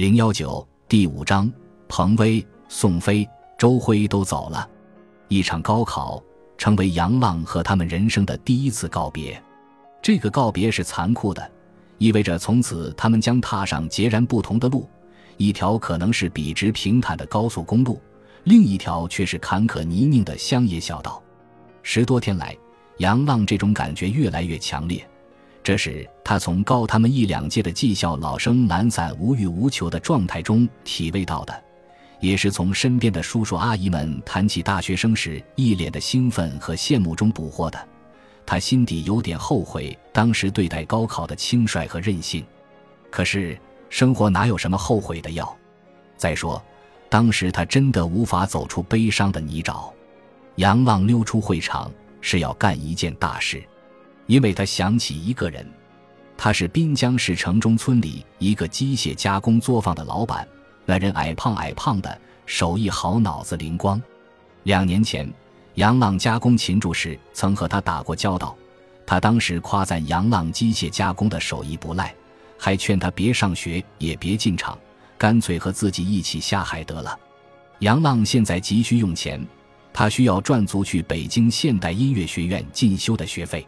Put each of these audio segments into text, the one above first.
零幺九第五章，彭威、宋飞、周辉都走了，一场高考成为杨浪和他们人生的第一次告别。这个告别是残酷的，意味着从此他们将踏上截然不同的路，一条可能是笔直平坦的高速公路，另一条却是坎坷泥泞的乡野小道。十多天来，杨浪这种感觉越来越强烈。这是他从高他们一两届的技校老生懒散无欲无求的状态中体味到的，也是从身边的叔叔阿姨们谈起大学生时一脸的兴奋和羡慕中捕获的。他心底有点后悔当时对待高考的轻率和任性，可是生活哪有什么后悔的药？再说，当时他真的无法走出悲伤的泥沼。杨浪溜出会场是要干一件大事。因为他想起一个人，他是滨江市城中村里一个机械加工作坊的老板。那人矮胖矮胖的，手艺好，脑子灵光。两年前，杨浪加工禽柱时曾和他打过交道。他当时夸赞杨浪机械加工的手艺不赖，还劝他别上学也别进厂，干脆和自己一起下海得了。杨浪现在急需用钱，他需要赚足去北京现代音乐学院进修的学费。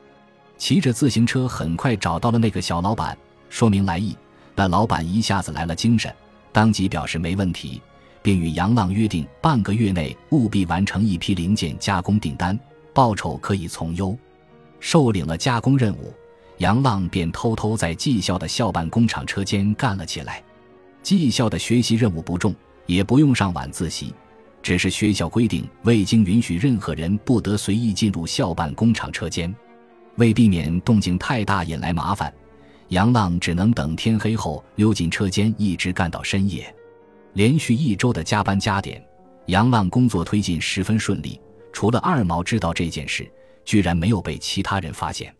骑着自行车，很快找到了那个小老板，说明来意。那老板一下子来了精神，当即表示没问题，并与杨浪约定半个月内务必完成一批零件加工订单，报酬可以从优。受领了加工任务，杨浪便偷偷在技校的校办工厂车间干了起来。技校的学习任务不重，也不用上晚自习，只是学校规定，未经允许，任何人不得随意进入校办工厂车间。为避免动静太大引来麻烦，杨浪只能等天黑后溜进车间，一直干到深夜。连续一周的加班加点，杨浪工作推进十分顺利。除了二毛知道这件事，居然没有被其他人发现。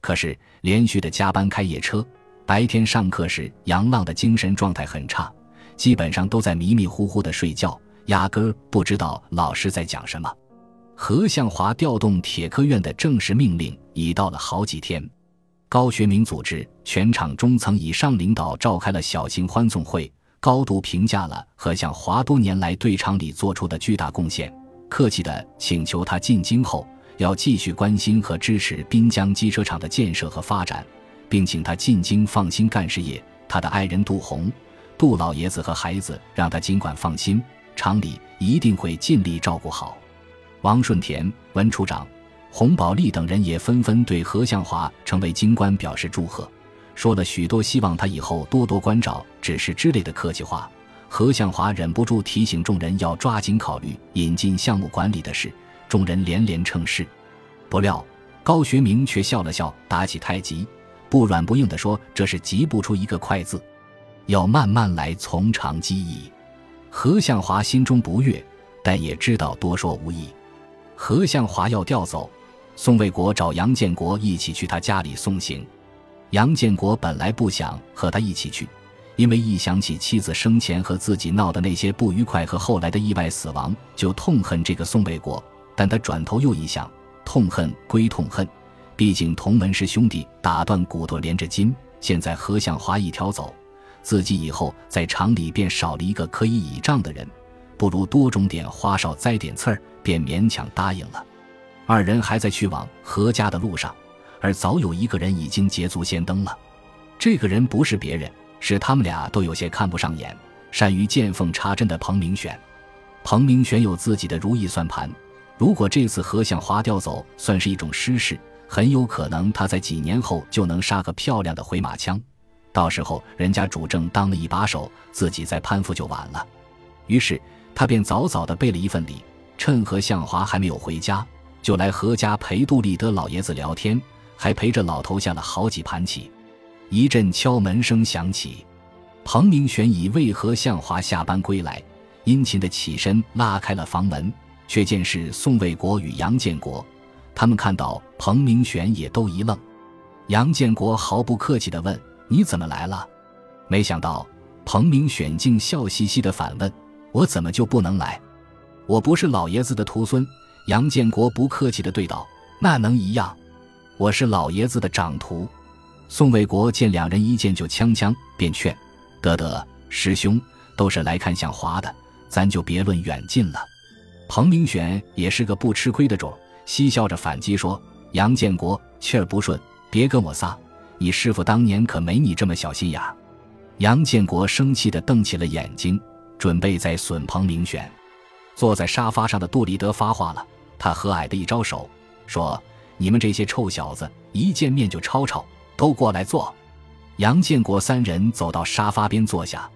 可是连续的加班开夜车，白天上课时，杨浪的精神状态很差，基本上都在迷迷糊糊的睡觉，压根儿不知道老师在讲什么。何向华调动铁科院的正式命令已到了好几天，高学明组织全厂中层以上领导召开了小型欢送会，高度评价了何向华多年来对厂里做出的巨大贡献，客气地请求他进京后要继续关心和支持滨江机车厂的建设和发展，并请他进京放心干事业。他的爱人杜红、杜老爷子和孩子让他尽管放心，厂里一定会尽力照顾好。王顺田、文处长、洪宝利等人也纷纷对何向华成为京官表示祝贺，说了许多希望他以后多多关照、指示之类的客气话。何向华忍不住提醒众人要抓紧考虑引进项目管理的事，众人连连称是。不料高学明却笑了笑，打起太极，不软不硬地说：“这是急不出一个快字，要慢慢来，从长计议。”何向华心中不悦，但也知道多说无益。何向华要调走，宋卫国找杨建国一起去他家里送行。杨建国本来不想和他一起去，因为一想起妻子生前和自己闹的那些不愉快和后来的意外死亡，就痛恨这个宋卫国。但他转头又一想，痛恨归痛恨，毕竟同门师兄弟，打断骨头连着筋。现在何向华一条走，自己以后在厂里便少了一个可以倚仗的人。不如多种点花哨，栽点刺儿，便勉强答应了。二人还在去往何家的路上，而早有一个人已经捷足先登了。这个人不是别人，是他们俩都有些看不上眼、善于见缝插针的彭明选。彭明选有自己的如意算盘，如果这次何向华调走算是一种失势，很有可能他在几年后就能杀个漂亮的回马枪。到时候人家主政当了一把手，自己再攀附就晚了。于是。他便早早的备了一份礼，趁何向华还没有回家，就来何家陪杜立德老爷子聊天，还陪着老头下了好几盘棋。一阵敲门声响起，彭明玄以为何向华下班归来，殷勤的起身拉开了房门，却见是宋卫国与杨建国。他们看到彭明玄也都一愣。杨建国毫不客气地问：“你怎么来了？”没想到彭明玄竟笑嘻嘻地反问。我怎么就不能来？我不是老爷子的徒孙。杨建国不客气地对道：“那能一样？我是老爷子的长徒。”宋卫国见两人一见就呛呛，便劝：“得得，师兄都是来看向华的，咱就别论远近了。彭明选也是个不吃亏的种，嬉笑着反击说：“杨建国气儿不顺，别跟我撒。你师傅当年可没你这么小心眼。”杨建国生气地瞪起了眼睛，准备在笋棚明选。坐在沙发上的杜立德发话了，他和蔼的一招手，说：“你们这些臭小子，一见面就吵吵，都过来坐。”杨建国三人走到沙发边坐下，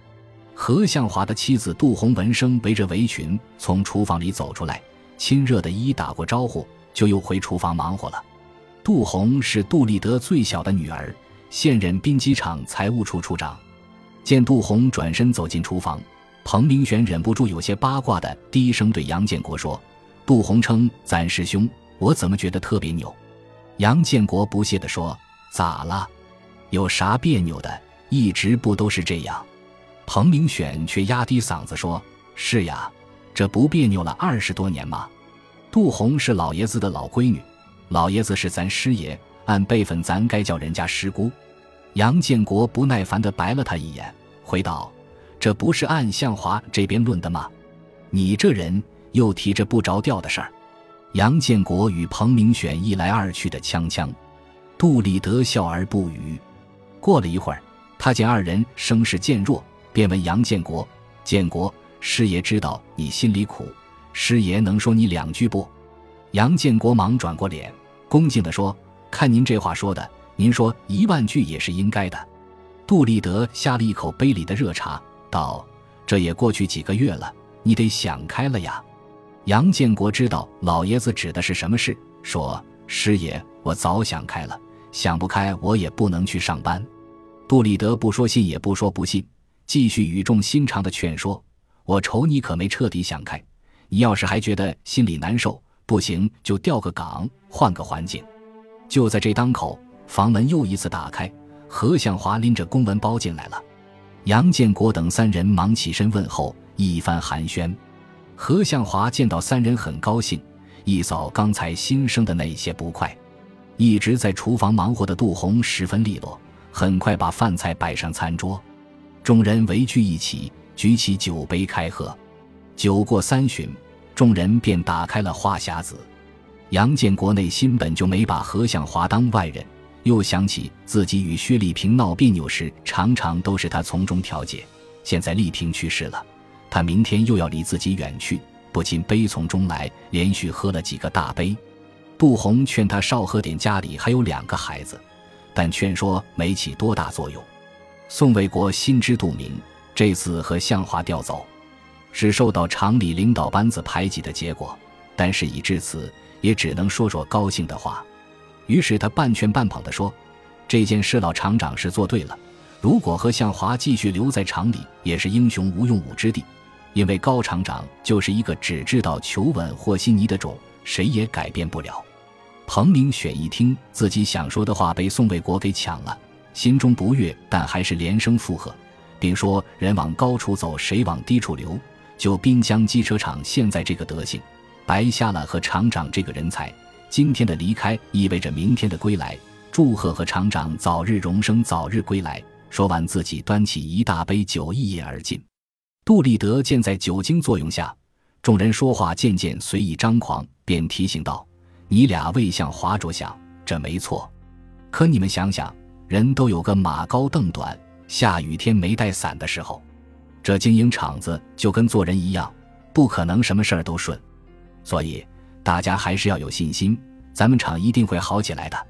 何向华的妻子杜红闻声围着围裙从厨房里走出来，亲热的一一打过招呼，就又回厨房忙活了。杜红是杜立德最小的女儿，现任兵机厂财务处处长。见杜红转身走进厨房。彭明玄忍不住有些八卦的低声对杨建国说：“杜洪称咱师兄，我怎么觉得特别扭？”杨建国不屑地说：“咋了？有啥别扭的？一直不都是这样？”彭明选却压低嗓子说：“是呀，这不别扭了二十多年吗？杜红是老爷子的老闺女，老爷子是咱师爷，按辈分咱该叫人家师姑。”杨建国不耐烦地白了他一眼，回道。这不是按向华这边论的吗？你这人又提着不着调的事儿。杨建国与彭明选一来二去的呛呛，杜立德笑而不语。过了一会儿，他见二人声势渐弱，便问杨建国：“建国，师爷知道你心里苦，师爷能说你两句不？”杨建国忙转过脸，恭敬地说：“看您这话说的，您说一万句也是应该的。”杜立德下了一口杯里的热茶。道：“这也过去几个月了，你得想开了呀。”杨建国知道老爷子指的是什么事，说：“师爷，我早想开了，想不开我也不能去上班。”杜立德不说信也不说不信，继续语重心长的劝说：“我瞅你可没彻底想开，你要是还觉得心里难受，不行就调个岗，换个环境。”就在这当口，房门又一次打开，何向华拎着公文包进来了。杨建国等三人忙起身问候，一番寒暄。何向华见到三人很高兴，一扫刚才心生的那些不快。一直在厨房忙活的杜红十分利落，很快把饭菜摆上餐桌。众人围聚一起，举起酒杯开喝。酒过三巡，众人便打开了话匣子。杨建国内心本就没把何向华当外人。又想起自己与薛丽萍闹别扭时，常常都是他从中调解。现在丽萍去世了，他明天又要离自己远去，不禁悲从中来，连续喝了几个大杯。杜红劝他少喝点，家里还有两个孩子，但劝说没起多大作用。宋卫国心知肚明，这次和向华调走，是受到厂里领导班子排挤的结果，但事已至此，也只能说说高兴的话。于是他半劝半捧地说：“这件事老厂长是做对了。如果和向华继续留在厂里，也是英雄无用武之地。因为高厂长就是一个只知道求稳和稀泥的种，谁也改变不了。”彭明选一听自己想说的话被宋卫国给抢了，心中不悦，但还是连声附和，并说：“人往高处走，谁往低处流？就滨江机车厂现在这个德行，白瞎了和厂长这个人才。”今天的离开意味着明天的归来，祝贺和厂长早日荣升，早日归来。说完，自己端起一大杯酒一饮而尽。杜立德见在酒精作用下，众人说话渐渐随意张狂，便提醒道：“你俩为向华着想，这没错。可你们想想，人都有个马高凳短，下雨天没带伞的时候。这经营厂子就跟做人一样，不可能什么事儿都顺，所以。”大家还是要有信心，咱们厂一定会好起来的。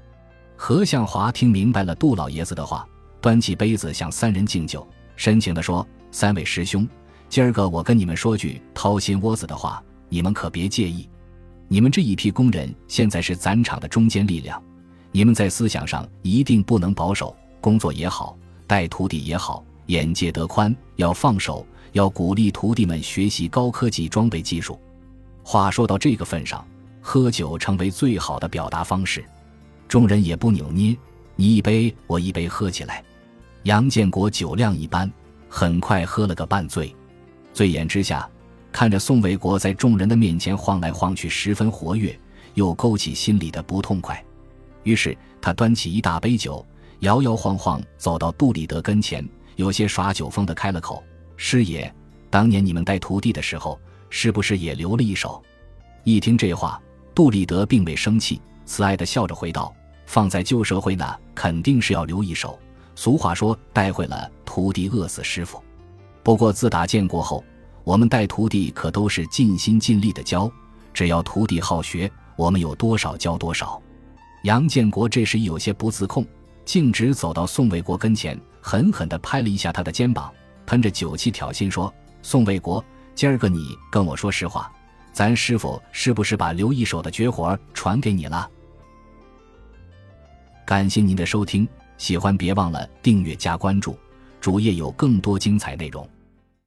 何向华听明白了杜老爷子的话，端起杯子向三人敬酒，深情地说：“三位师兄，今儿个我跟你们说句掏心窝子的话，你们可别介意。你们这一批工人现在是咱厂的中坚力量，你们在思想上一定不能保守，工作也好，带徒弟也好，眼界得宽，要放手，要鼓励徒弟们学习高科技装备技术。”话说到这个份上，喝酒成为最好的表达方式。众人也不扭捏，你一杯我一杯喝起来。杨建国酒量一般，很快喝了个半醉。醉眼之下，看着宋卫国在众人的面前晃来晃去，十分活跃，又勾起心里的不痛快。于是他端起一大杯酒，摇摇晃晃走到杜立德跟前，有些耍酒疯的开了口：“师爷，当年你们带徒弟的时候，是不是也留了一手？”一听这话，杜立德并未生气，慈爱的笑着回道：“放在旧社会呢，肯定是要留一手。俗话说，带会了徒弟，饿死师傅。不过自打建国后，我们带徒弟可都是尽心尽力的教，只要徒弟好学，我们有多少教多少。”杨建国这时有些不自控，径直走到宋卫国跟前，狠狠地拍了一下他的肩膀，喷着酒气挑衅说：“宋卫国，今儿个你跟我说实话，咱师傅是不是把刘一手的绝活传给你了？”感谢您的收听，喜欢别忘了订阅加关注，主页有更多精彩内容。